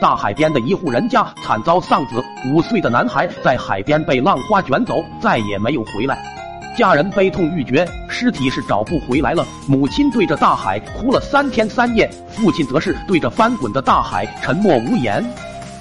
大海边的一户人家惨遭丧子，五岁的男孩在海边被浪花卷走，再也没有回来。家人悲痛欲绝，尸体是找不回来了。母亲对着大海哭了三天三夜，父亲则是对着翻滚的大海沉默无言。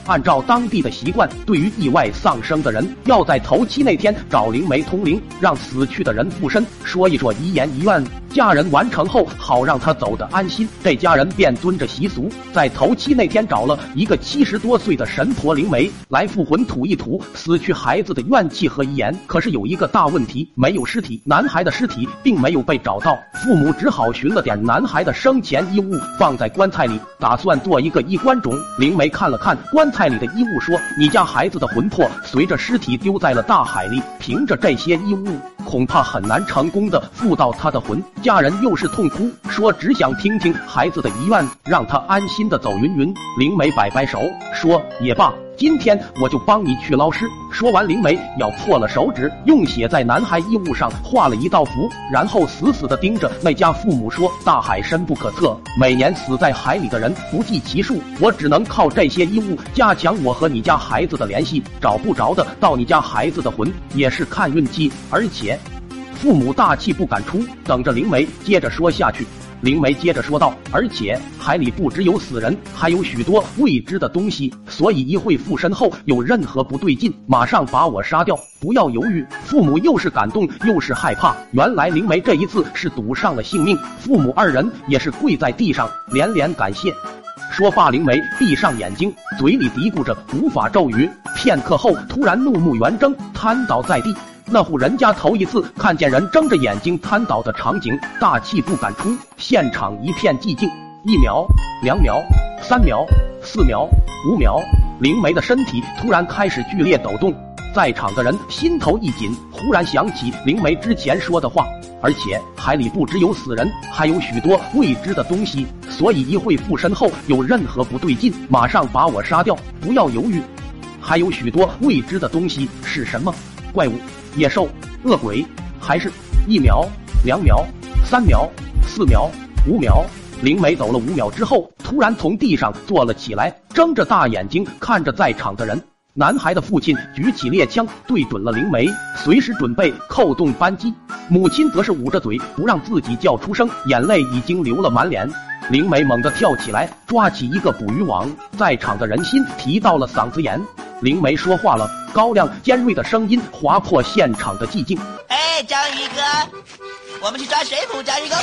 按照当地的习惯，对于意外丧生的人，要在头七那天找灵媒通灵，让死去的人附身，说一说遗言遗愿。家人完成后，好让他走得安心。这家人便遵着习俗，在头七那天找了一个七十多岁的神婆灵媒来附魂吐一吐死去孩子的怨气和遗言。可是有一个大问题，没有尸体，男孩的尸体并没有被找到。父母只好寻了点男孩的生前衣物，放在棺材里，打算做一个衣冠冢。灵媒看了看棺材里的衣物，说：“你家孩子的魂魄随着尸体丢在了大海里，凭着这些衣物。”恐怕很难成功的附到他的魂。家人又是痛哭，说只想听听孩子的遗愿，让他安心的走。云云，灵媒摆摆手，说也罢。今天我就帮你去捞尸。说完，灵媒咬破了手指，用血在男孩衣物上画了一道符，然后死死地盯着那家父母说：“大海深不可测，每年死在海里的人不计其数，我只能靠这些衣物加强我和你家孩子的联系。找不着的到你家孩子的魂也是看运气，而且……”父母大气不敢出，等着灵媒接着说下去。灵媒接着说道：“而且海里不只有死人，还有许多未知的东西，所以一会附身后有任何不对劲，马上把我杀掉，不要犹豫。”父母又是感动又是害怕，原来灵媒这一次是赌上了性命。父母二人也是跪在地上连连感谢。说罢，灵媒闭上眼睛，嘴里嘀咕着无法咒语，片刻后突然怒目圆睁，瘫倒在地。那户人家头一次看见人睁着眼睛瘫倒的场景，大气不敢出。现场一片寂静，一秒、两秒、三秒、四秒、五秒，灵媒的身体突然开始剧烈抖动，在场的人心头一紧，忽然想起灵媒之前说的话，而且海里不只有死人，还有许多未知的东西，所以一会附身后有任何不对劲，马上把我杀掉，不要犹豫。还有许多未知的东西是什么？怪物？野兽、恶鬼，还是一秒、两秒、三秒、四秒、五秒？灵媒走了五秒之后，突然从地上坐了起来，睁着大眼睛看着在场的人。男孩的父亲举起猎枪，对准了灵媒，随时准备扣动扳机。母亲则是捂着嘴，不让自己叫出声，眼泪已经流了满脸。灵媒猛地跳起来，抓起一个捕鱼网，在场的人心提到了嗓子眼。灵媒说话了，高亮尖锐的声音划破现场的寂静。哎，章鱼哥，我们去抓水母，章鱼哥。